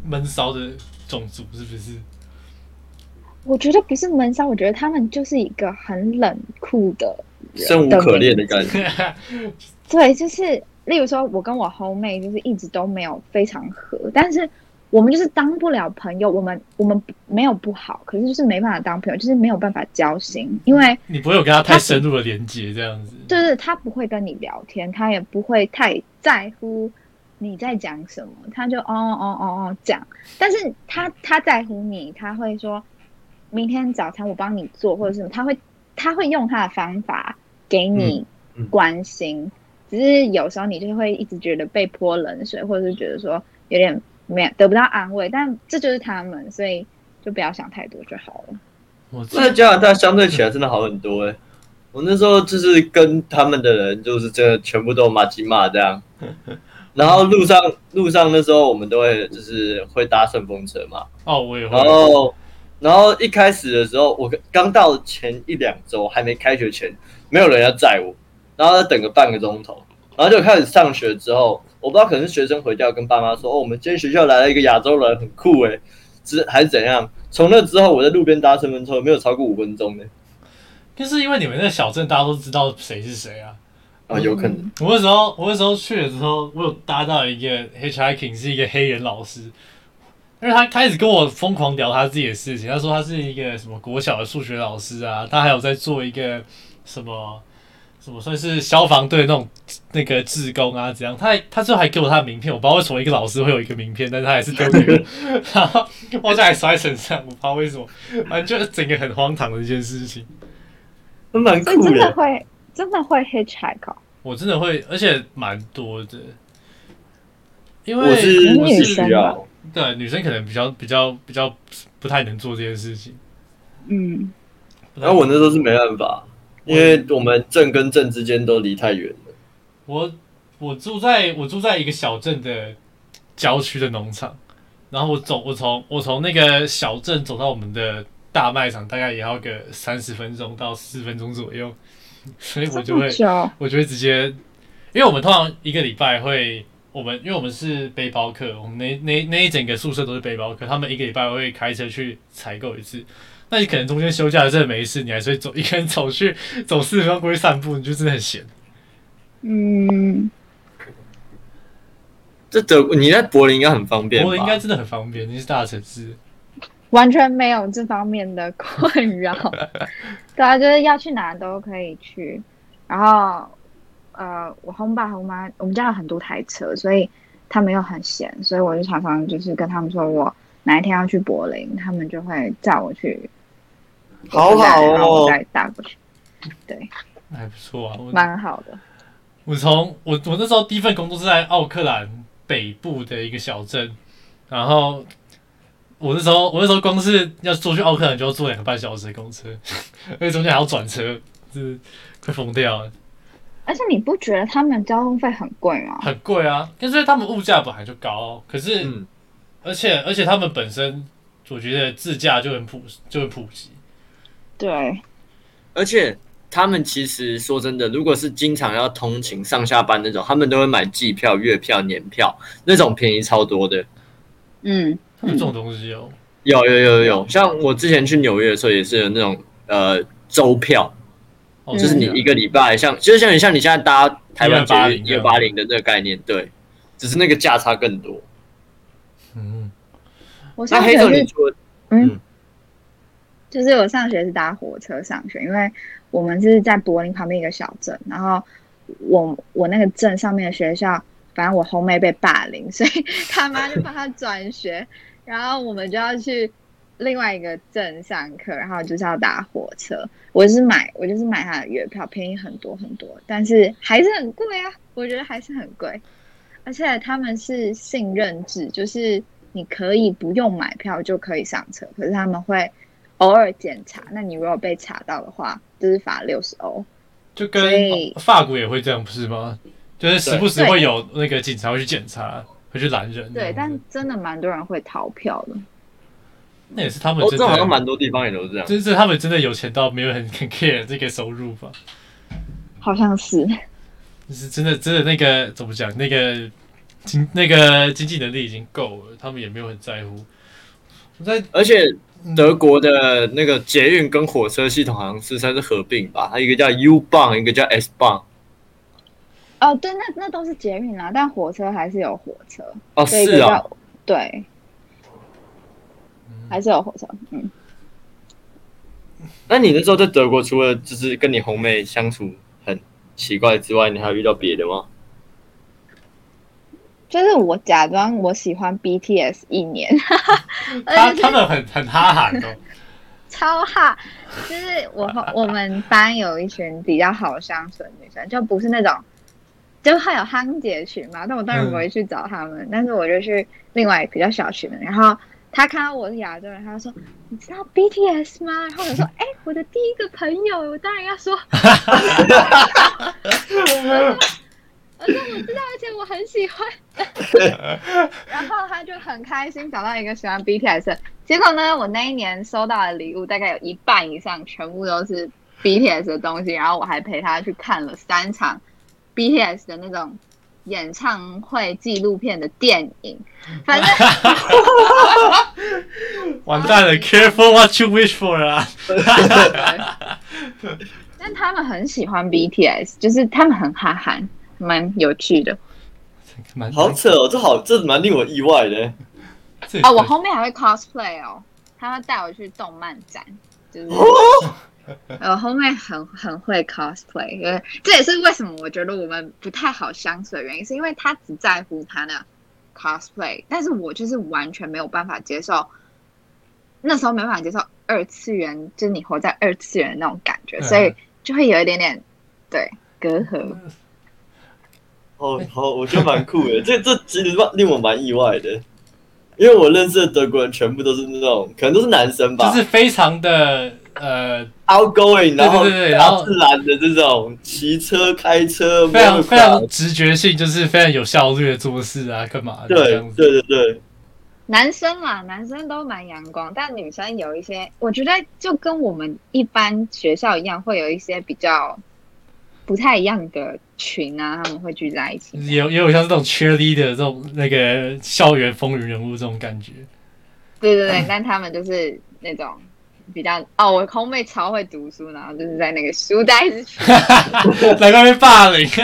闷骚的种族，是不是？我觉得不是闷骚，我觉得他们就是一个很冷酷的人生无可恋的感觉。对，就是例如说，我跟我 homemate 就是一直都没有非常合，但是我们就是当不了朋友。我们我们没有不好，可是就是没办法当朋友，就是没有办法交心，因为你不会有跟他太深入的连接这样子。就是他不会跟你聊天，他也不会太在乎你在讲什么，他就哦哦哦哦讲。但是他他在乎你，他会说明天早餐我帮你做，或者是什么，他会他会用他的方法给你嗯嗯关心。只是有时候你就会一直觉得被泼冷水，或者是觉得说有点没有得不到安慰，但这就是他们，所以就不要想太多就好了。我那加拿大相对起来真的好很多哎、我那时候就是跟他们的人，就是真的全部都骂鸡骂这样。然后路上路上那时候我们都会就是会搭顺风车嘛，哦，我也会然。后然后一开始的时候，我刚到前一两周还没开学前，没有人要载我，然后要等个半个钟头，然后就开始上学之后，我不知道可能是学生回家跟爸妈说，哦，我们今天学校来了一个亚洲人，很酷诶，之还是怎样？从那之后，我在路边搭顺风车没有超过五分钟呢。就是因为你们那小镇，大家都知道谁是谁啊。啊，有可能。我那时候，我那时候去的时候，我有搭到一个 hitchhiking，是一个黑人老师，因为他开始跟我疯狂聊他自己的事情。他说他是一个什么国小的数学老师啊，他还有在做一个什么什么算是消防队那种那个志工啊，怎样？他还他最后还给我他的名片，我不知道为什么一个老师会有一个名片，但是他还是丢给我，然后我就还摔身上，我不知道为什么，反正就是整个很荒唐的一件事情。蛮酷的。真的会真的会 hitchhike 哦我真的会，而且蛮多的，因为我是女我是生需要，对女生可能比较比较比较不太能做这件事情。嗯，然后我那时候是没办法，因为我们镇跟镇之间都离太远了。我我住在我住在一个小镇的郊区的农场，然后我走我从我从那个小镇走到我们的大卖场，大概也要个三十分钟到四十分钟左右，所以我就会我就会直接，因为我们通常一个礼拜会，我们因为我们是背包客，我们那那那一整个宿舍都是背包客，他们一个礼拜会开车去采购一次。那你可能中间休假真的没事，你还是会走一个人走去走四十分钟过去散步，你就真的很闲。嗯，这德你在柏林应该很方便？柏林应该真的很方便，你是大城市。完全没有这方面的困扰。对啊，就是要去哪都可以去。然后，呃，我轰爸轰妈，我们家有很多台车，所以他们又很闲，所以我就常常就是跟他们说我哪一天要去柏林，他们就会载我去。好好然后我哦。再搭过去，对，还不错啊，我蛮好的。我从我我那时候第一份工作是在奥克兰北部的一个小镇，然后我那时候我那时候光是要坐去奥克兰就要坐两个半小时的公车，而且中间还要转车，就是快疯掉了，而且你不觉得他们交通费很贵吗？很贵啊！但是他们物价本来就高，可是、嗯，而且而且他们本身我觉得自驾就很普就很普及，对，而且他们其实说真的，如果是经常要通勤上下班那种，他们都会买季票、月票、年票，那种便宜超多的。嗯，他们这种东西哦，有有有有，像我之前去纽约的时候也是有那种呃周票，哦就是你一个礼拜像，就是像你像你现在搭台湾捷运180一八零的那个概念，对，只是那个价差更多。嗯，我那黑上学是嗯，就是我上学是搭火车上学，因为我们是在柏林旁边一个小镇，然后我我那个镇上面的学校，反正我后妹被霸凌，所以他妈就帮他转学，然后我们就要去另外一个镇上课，然后就是要搭火车。我是买我就是买他的月票，便宜很多很多，但是还是很贵啊，我觉得还是很贵，而且他们是信任制，就是你可以不用买票就可以上车，可是他们会偶尔检查。那你如果被查到的话，就是罚六十欧。就跟法国也会这样不是吗？就是时不时会有那个警察会去检查，会去拦人。对，但真的蛮多人会逃票的。那也是他们哦，真的，这好像蛮多地方也都是这样。就是他们真的有钱到没有很很 care 这个收入吧？好像是，就是真的真的那个怎么讲？那个经那个经济能力已经够了，他们也没有很在乎。我在而且德国的那个捷运跟火车系统好像是算是合并吧，它一个叫 U 棒，一个叫 S 棒。哦，对，那那都是捷运啦，但火车还是有火车。哦，是啊，个叫对，还是有火车。嗯，那你那时候在德国，除了就是跟你红妹相处很奇怪之外，你还有遇到别的吗？就是我假装我喜欢 BTS 一年，他他们很很哈韩哦，超哈，就是我我们班有一群比较好相处的女生，就不是那种，就会有夯姐群嘛，但我当然不会去找他们，但是我就去另外比较小群的，然后他看到我是亚洲人，他就说你知道 BTS 吗？然后我说哎、我的第一个朋友，我当然要说，我说我知道，而且我很喜欢。然后他就很开心找到一个喜欢 BTS 的。结果呢，我那一年收到的礼物大概有一半以上全部都是 BTS 的东西，然后我还陪他去看了三场 BTS 的那种演唱会纪录片的电影。反正 完蛋了，Careful what you wish for 啊！但他们很喜欢 BTS，就是他们很哈韩，蛮有趣的。蛮好扯哦，这好这蛮令我意外的。这哦，我后面还会 cosplay 哦，他会带我去动漫展，就是我后面很很会 cosplay，因为这也是为什么我觉得我们不太好相处的原因，是因为他只在乎他的 cosplay，但是我就是完全没有办法接受，那时候没办法接受二次元，就是你活在二次元的那种感觉，嗯所以就会有一点点对隔阂。好好，我觉得蛮酷的。这这其实蛮令我蛮意外的，因为我认识的德国人全部都是那种，可能都是男生吧，就是非常的呃，outgoing，然后对对对然后自然的这种骑车、开车，非常非常直觉性，就是非常有效率的做事啊，干嘛的这对样子。对对对，男生嘛，男生都蛮阳光，但女生有一些，我觉得就跟我们一般学校一样，会有一些比较不太一样的群啊，他们会聚在一起。也有也有像这种 cheerleader 这种那个校园风云人物这种感觉，对对对，但他们就是那种比较哦，我空妹超会读书，然后就是在那个书呆子群，在那边霸凌。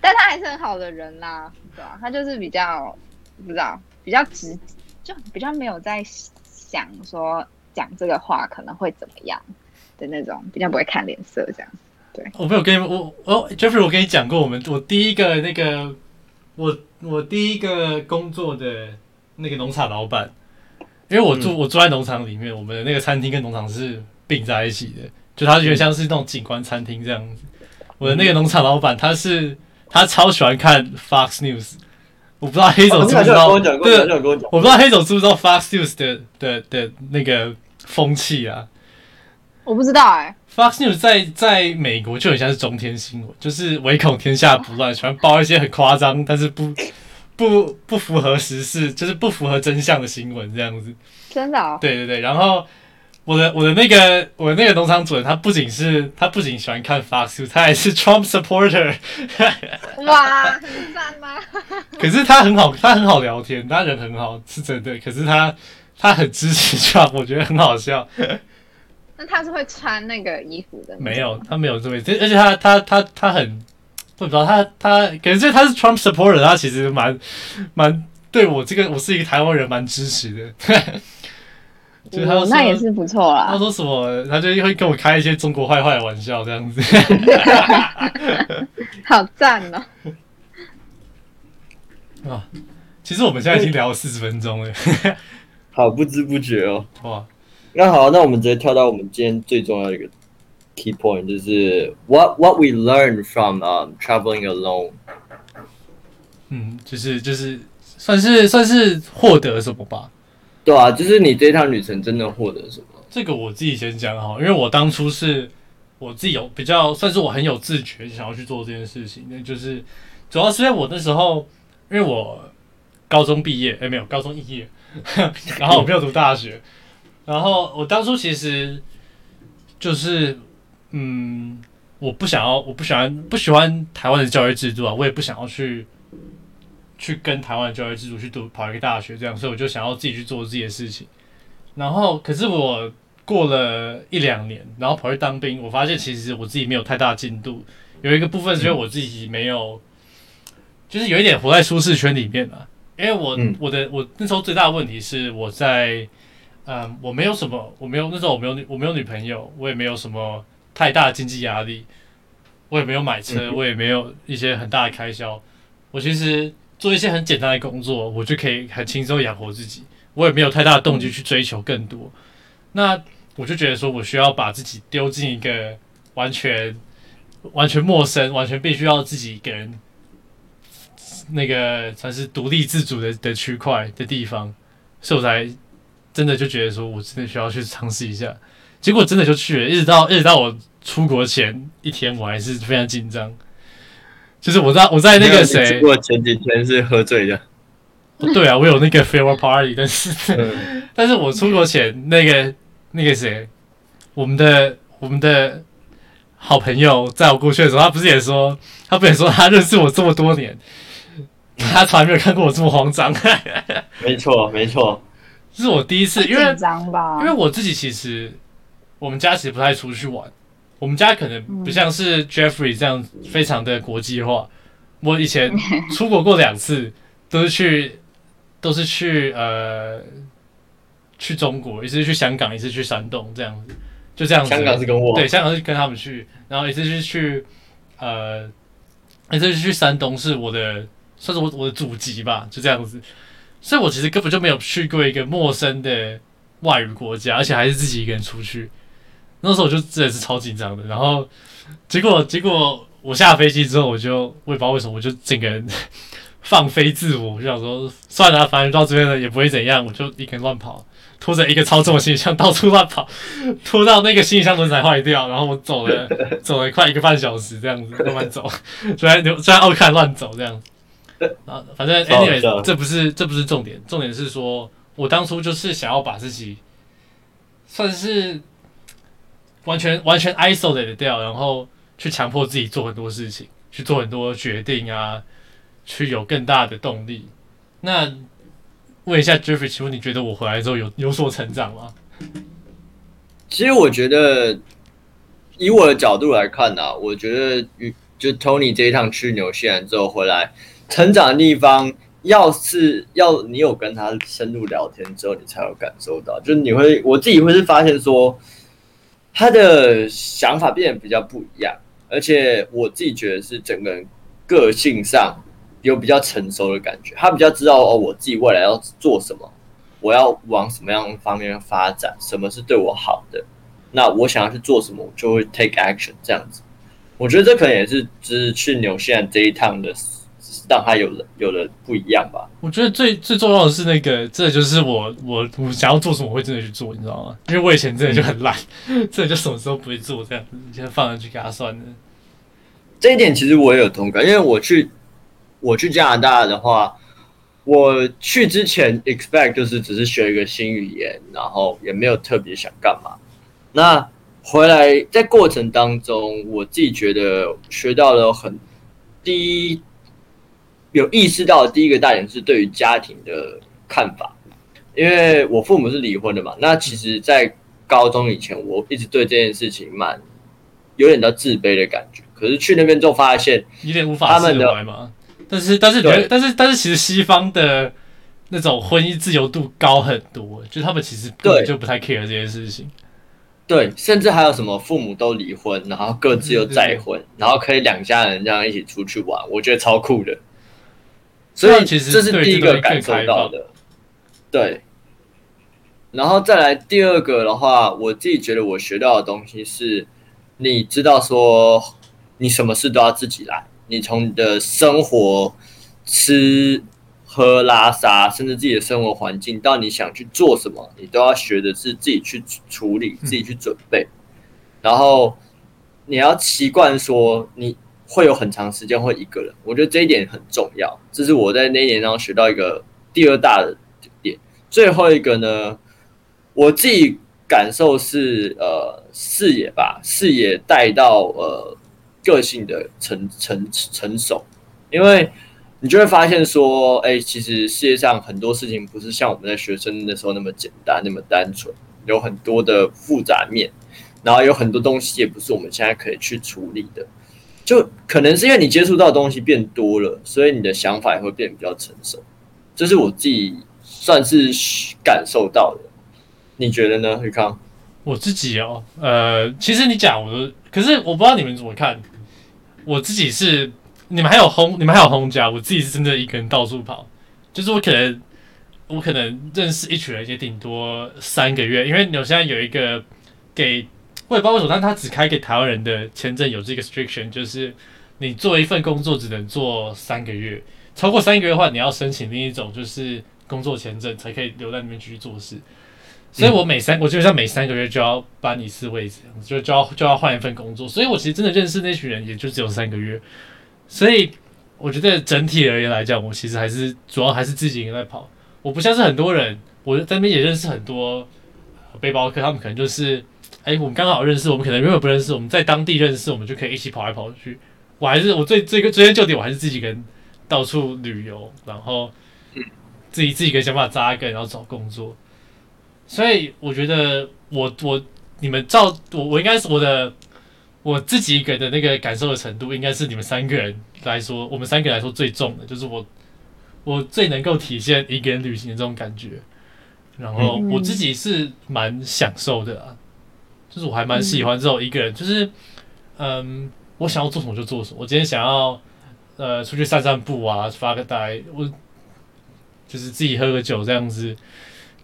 但他还是很好的人啦，对吧、他就是比较不知道，比较直，就比较没有在想说讲这个话可能会怎么样的那种，比较不会看脸色这样。对我没有跟你们，我我 Jeffrey，我跟你讲过，我们我第一个那个我我第一个工作的那个农场老板，因为我住、我住在农场里面，我们的那个餐厅跟农场是并在一起的，就它有点像是那种景观餐厅这样子。我的那个农场老板，他是他超喜欢看 Fox News，我不知道黑总知不知道，我不知道黑总知不知道 Fox News 的的的那个风气啊。我不知道哎、Fox News 在在美国就很像是中天新闻，就是唯恐天下不乱，喜欢报一些很夸张，但是不不不符合时事，就是不符合真相的新闻这样子。真的哦，对对对，然后我的我的那个我的那个农场主人，他不仅是他不仅喜欢看 Fox News，他还是 Trump supporter，哇，很赞吗？可是他很好，他很好聊天，他人很好，是真的。可是他他很支持 Trump，我觉得很好笑。那他是会穿那个衣服的？没有，，他没有这么，而且他他他他很，我不知道他他，可能是他是 Trump supporter，他其实蛮蛮对我这个我是一个台湾人蛮支持的。就是他就说哦那也是不错啦他。说什么，他就会跟我开一些中国坏坏的玩笑这样子。好赞哦！啊，其实我们现在已经聊了四十分钟了，好不知不觉哦。哇，那好，那我们直接跳到我们今天最重要的一个 key point，就是 what what we learn from um traveling alone。嗯，就是就是算是算是获得什么吧。对啊，就是你这趟旅程真的获得什么？这个我自己先讲哈，因为我当初是我自己有比较，算是我很有自觉想要去做这件事情。那就是主要是因为我那时候，因为我高中毕业，哎、没有高中毕业，然后我没有读大学，然后我当初其实就是嗯，我不想要，我不喜欢不喜欢台湾的教育制度啊，我也不想要去。去跟台湾的教育制度去读跑一个大学这样，所以我就想要自己去做自己的事情。然后，可是我过了一两年，然后跑去当兵，我发现其实我自己没有太大进度。有一个部分是因为我自己没有，就是有一点活在舒适圈里面啊。因为我、我的我那时候最大的问题是我在，嗯，我没有什么，我没有那时候我没有我没有女朋友，我也没有什么太大的经济压力，我也没有买车，嗯我也没有一些很大的开销。我其实做一些很简单的工作，我就可以很轻松养活自己。我也没有太大的动机去追求更多。那我就觉得说，我需要把自己丢进一个完全完全陌生，完全必须要自己一个人那个才是独立自主的的区块的地方，所以我才真的就觉得说我真的需要去尝试一下。结果真的就去了，一直到一直到我出国前一天，我还是非常紧张。就是我在我在那个谁，我前几天是喝醉的。对啊，我有那个 farewell party，但是嗯 但是我出国前那个那个谁，我们的我们的好朋友，在我过去的时候，他不是也说，他不是也说他认识我这么多年，他从来没有看过我这么慌张。没错，没错。这是我第一次，因为？因为我自己其实我们家其实不太出去玩，我们家可能不像是 Jeffrey 这样非常的国际化。我以前 出国过两次，都是去都是去呃去中国，一次去香港，一次去山东，这样子，就这样子。香港是跟我对，香港是跟他们去，然后一次是去呃一次是去山东，是我的算是我我的祖籍吧，就这样子。所以我其实根本就没有去过一个陌生的外语国家，而且还是自己一个人出去。那时候我就真的是超紧张的，然后结果结果我下飞机之后，我就我也不知道为什么，我就整个人放飞自我，就想说算了，反正到这边了也不会怎样，我就一个人乱跑，拖着一个超重的行李箱到处乱跑，拖到那个行李箱轮胎坏掉，然后我走了走了快一个半小时这样子慢慢走，就在就在奥克兰乱走这样子。啊，反正 anyway，这不是这不是重点，重点是说我当初就是想要把自己算是完全完全 isolate 掉，然后去强迫自己做很多事情，去做很多决定啊，去有更大的动力。那问一下 Jeffrey，请问你觉得我回来之后有有所成长吗？其实我觉得，以我的角度来看呢、我觉得与就 Tony 这一趟去纽西兰之后回来，成长的地方，要是要你有跟他深入聊天之后，你才有感受到，就是你会我自己会是发现说，他的想法变得比较不一样，而且我自己觉得是整个人个性上有比较成熟的感觉，他比较知道哦，我自己未来要做什么。我要往什么样方面发展？什么是对我好的？那我想要去做什么，我就会 take action 这样子。我觉得这可能也是就是去纽西兰这一趟的，让他有了有了不一样吧。我觉得最最重要的是那个，这就是我我我想要做什么，我会真的去做，你知道吗？因为我以前真的就很懒，真的就什么时候不会做这样子，现在放上去给他算了。这一点其实我也有同感，因为我去我去加拿大的话，我去之前 expect 就是只是学一个新语言，然后也没有特别想干嘛。那回来在过程当中，我自己觉得学到了很第一有意识到的第一个大点是对于家庭的看法，因为我父母是离婚的嘛。那其实，在高中以前，我一直对这件事情蛮有点到自卑的感觉。可是去那边之后发现，有点无法释怀嘛。但是但是对但是但是其实西方的那种婚姻自由度高很多，就他们其实根本对就不太 care 这件事情。对，甚至还有什么父母都离婚，然后各自又再婚，然后可以两家人这样一起出去玩，我觉得超酷的。所以其实这是第一个个感受到的，对。然后再来第二个的话，我自己觉得我学到的东西是，你知道说你什么事都要自己来，你从你的生活、吃喝拉撒，甚至自己的生活环境，到你想去做什么，你都要学的是自己去处理、自己去准备。然后你要习惯说你会有很长时间会一个人，我觉得这一点很重要。这是我在那一年当中学到一个第二大的点。最后一个呢，我自己感受是呃视野吧，视野带到呃个性的成成成熟，因为你就会发现说，哎、其实世界上很多事情不是像我们在学生的时候那么简单、那么单纯，有很多的复杂面，然后有很多东西也不是我们现在可以去处理的。就可能是因为你接触到的东西变多了，所以你的想法也会变比较成熟。这是我自己算是感受到的。你觉得呢，宇康？我自己哦，呃，其实你讲我都，可是我不知道你们怎么看。我自己是，你们还有轰，你们还有轰家，我自己是真的一个人到处跑，就是我可能，我可能认识一群人也顶多三个月，因为纽西兰有一个给我也不知道为什么，但他只开给台湾人的签证有这个 restriction，就是你做一份工作只能做三个月，超过三个月的话，你要申请另一种就是工作签证才可以留在那边继续做事。所以我每三，我基本上每三个月就要搬一次位置，就就要就要换一份工作。所以我其实真的认识那群人，也就只有三个月。所以我觉得整体而言来讲，我其实还是主要还是自己一个在跑。我不像是很多人，我在那边也认识很多背包客，他们可能就是，哎、我们刚好认识，我们可能原本不认识，我们在当地认识，我们就可以一起跑来跑去。我还是我最最追根究底，我还是自己一个人到处旅游，然后自己自己一个想法扎根，然后找工作。所以我觉得我我你们照我我应该是我的我自己一个人的那个感受的程度，应该是你们三个人来说，我们三个人来说最重的，就是我我最能够体现一个人旅行的这种感觉。然后我自己是蛮享受的，就是我还蛮喜欢这种一个人，就是嗯，我想要做什么就做什么。我今天想要呃出去散散步啊，发个呆，我就是自己喝个酒这样子，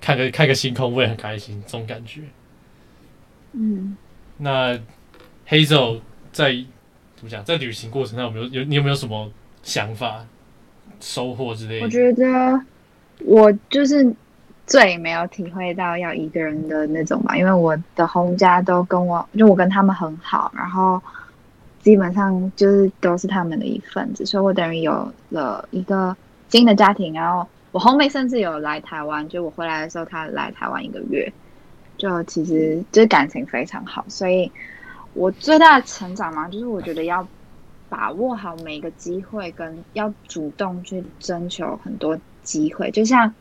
看个看个星空，我也很开心，这种感觉。嗯，那 Hazel 在怎么讲，在旅行过程中有没有有你有没有什么想法、收获之类的？我觉得我就是最没有体会到要一个人的那种吧，因为我的红家都跟我，就我跟他们很好，然后基本上就是都是他们的一份子，所以我等于有了一个新的家庭，然后我后妹甚至有来台湾，就我回来的时候，她来台湾一个月，就其实就是感情非常好，所以我最大的成长嘛，就是我觉得要把握好每一个机会，跟要主动去征求很多机会。就像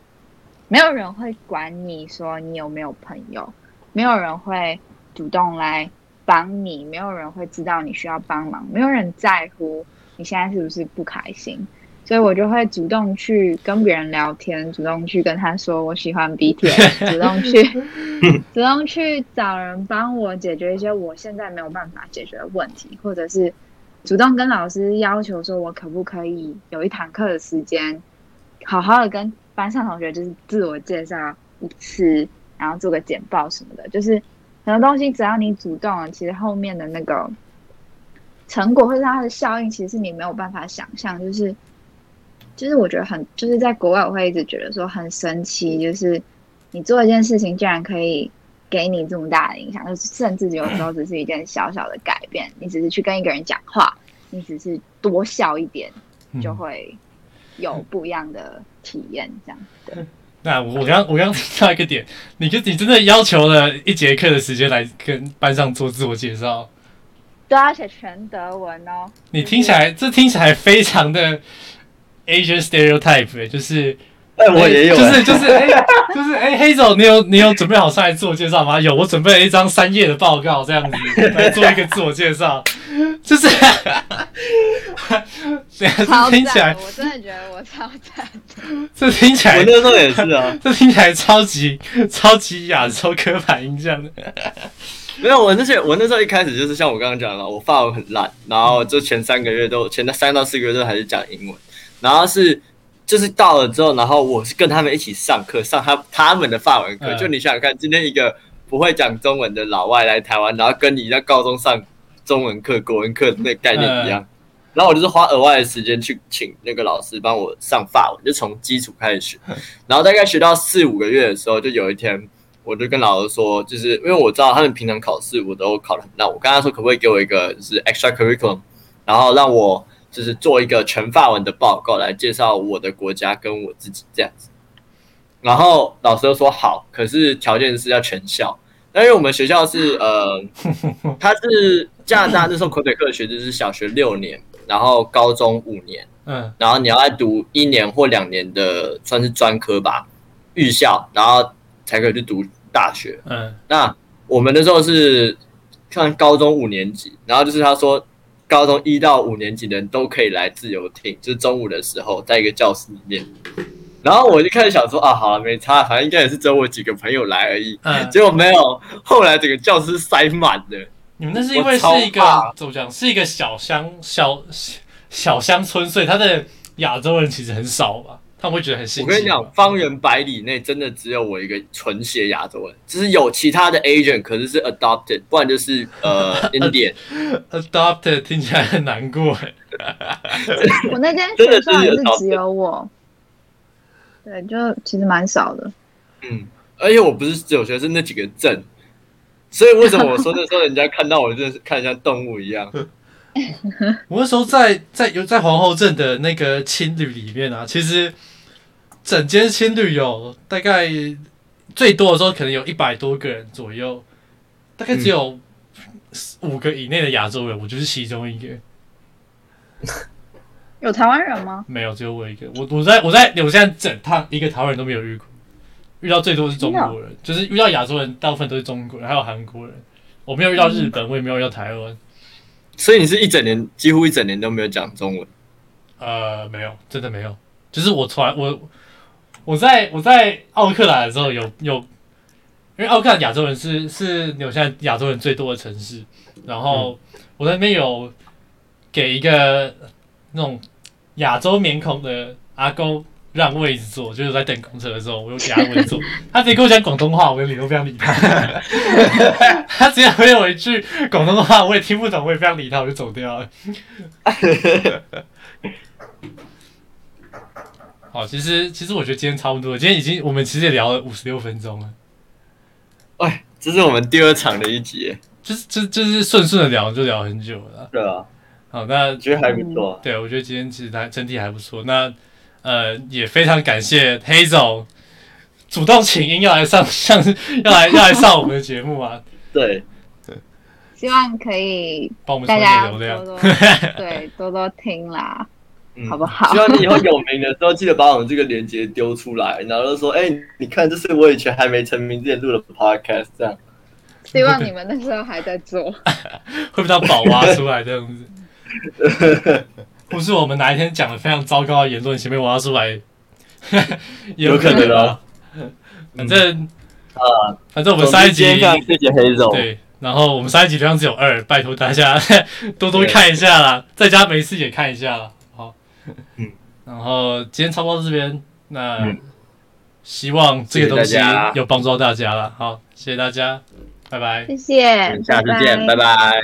没有人会管你说你有没有朋友，没有人会主动来帮你，没有人会知道你需要帮忙，没有人在乎你现在是不是不开心。所以我就会主动去跟别人聊天，主动去跟他说我喜欢 BTS，主动去主动去找人帮我解决一些我现在没有办法解决的问题，或者是主动跟老师要求说，我可不可以有一堂课的时间，好好的跟班上同学就是自我介绍一次，然后做个简报什么的，就是很多东西只要你主动了，其实后面的那个成果或者它的效应，其实是你没有办法想象，就是。就是我觉得很，就是在国外，我会一直觉得说很神奇，就是你做一件事情，竟然可以给你这么大的影响，就是甚至有时候只是一件小小的改变，你只是去跟一个人讲话，你只是多笑一点，嗯就会有不一样的体验，这样对。那我我刚我刚听到一个点，你就你真的要求了一节课的时间来跟班上做自我介绍，对啊，而且全德文哦。你听起来这听起来非常的 Asian stereotype，、欸、就是哎，我也有，就是就是哎、就是哎、黑总，你有你有准备好上来自我介绍吗？有，我准备了一张三页的报告，这样子来做一个自我介绍，就是，这听起来赞！，我真的觉得我超赞。这听起来我那时候也是啊。这听起来超级超级亚洲刻板印象的。没有，我那些我那时候一开始就是像我刚刚讲的，我法文很烂，然后就前三个月都前三到四个月都还是讲英文，然后是就是到了之后，然后我是跟他们一起上课，上他他们的法文课。嗯就你想想看，今天一个不会讲中文的老外来台湾，然后跟你在高中上中文课、国文课那个概念一样。然后我就是花额外的时间去请那个老师帮我上法文，就从基础开始学。然后大概学到四五个月的时候，就有一天我就跟老师说，就是因为我知道他们平常考试我都考得很烂，我跟他说可不可以给我一个就是 extra curriculum，然后让我就是做一个全法文的报告来介绍我的国家跟我自己这样子。然后老师就说好，可是条件是要全校。那因为我们学校是呃，它是加拿大那时候口水课学制是小学六年，然后高中五年，嗯然后你要再读一年或两年的算是专科吧，预校，然后才可以去读大学。嗯那我们那时候是看高中五年级，然后就是他说高中一到五年级的人都可以来自由听，就是中午的时候在一个教室里面。然后我就开始想说啊，好了，没差，反正应该也是只有我几个朋友来而已。嗯，结果没有，后来整个教室塞满了。你们那是因为是一个怎么讲，是一个小乡小小乡村，所以他的亚洲人其实很少吧？他们会觉得很新奇。我跟你讲，方圆百里内真的只有我一个纯血亚洲人，就是有其他的 Asian，可是是 adopted，不然就是呃 Indian。adopted 听起来很难过哎。我那间真的是学校也是只有我，对，就其实蛮少的。嗯，而且我不是只有学生那几个镇，所以为什么我说那时候人家看到我就是看像动物一样？我那时候在在有在皇后镇的那个青旅里面啊，其实整间青旅有大概最多的时候可能有一百多个人左右，大概只有五个以内的亚洲人，我就是其中一个。有台湾人吗？没有，只有我一个。我我在我在我现在整趟一个台湾人都没有遇过，遇到最多是中国人，就是遇到亚洲人，大部分都是中国人，还有韩国人。我没有遇到日本，我也没有遇到台湾。所以你是一整年几乎一整年都没有讲中文。呃，没有，真的没有。就是我从来我我在我在奥克兰的时候有有，因为奥克兰亚洲人是是纽西兰亚洲人最多的城市，然后我在那边有给一个那种亚洲面孔的阿公让位置坐，就是在等公车的时候，我就给他位置坐，他直接跟我讲广东话，我连理都不想理他，他直接回我一句广东话，我也听不懂，我也不想理他，我就走掉了。好，其实其实我觉得今天差不多了，今天已经我们其实也聊了五十六分钟了，哎，这是我们第二场的一集，就是就就是顺顺的聊就聊很久了。对啊，好，那觉得还不错。对我觉得今天其实还整体还不错。那呃也非常感谢黑总主动请缨要来上上要来要来上我们的节目啊，对，希望可以帮我们冲大家流量。多多对多多听啦。嗯好不好希望你以后有名的时候，记得把我们这个链接丢出来，然后就说：“哎、你看，这是我以前还没成名之前录的 podcast。”这样，希望你们那时候还在做。会被他宝挖出来这样子，不是我们哪一天讲的非常糟糕的言论，前面挖出来，也有可能啊有可能哦。反正啊，反正我们上一集总之今天非常谢谢黑总，对，然后我们上一集流量只有二，拜托大家多多看一下啦，在家没事也看一下啦。好，嗯，然后今天差不多到这边，那、嗯。希望这个东西有帮助到大家了。好，谢谢大家，拜拜。谢谢，下次见，拜拜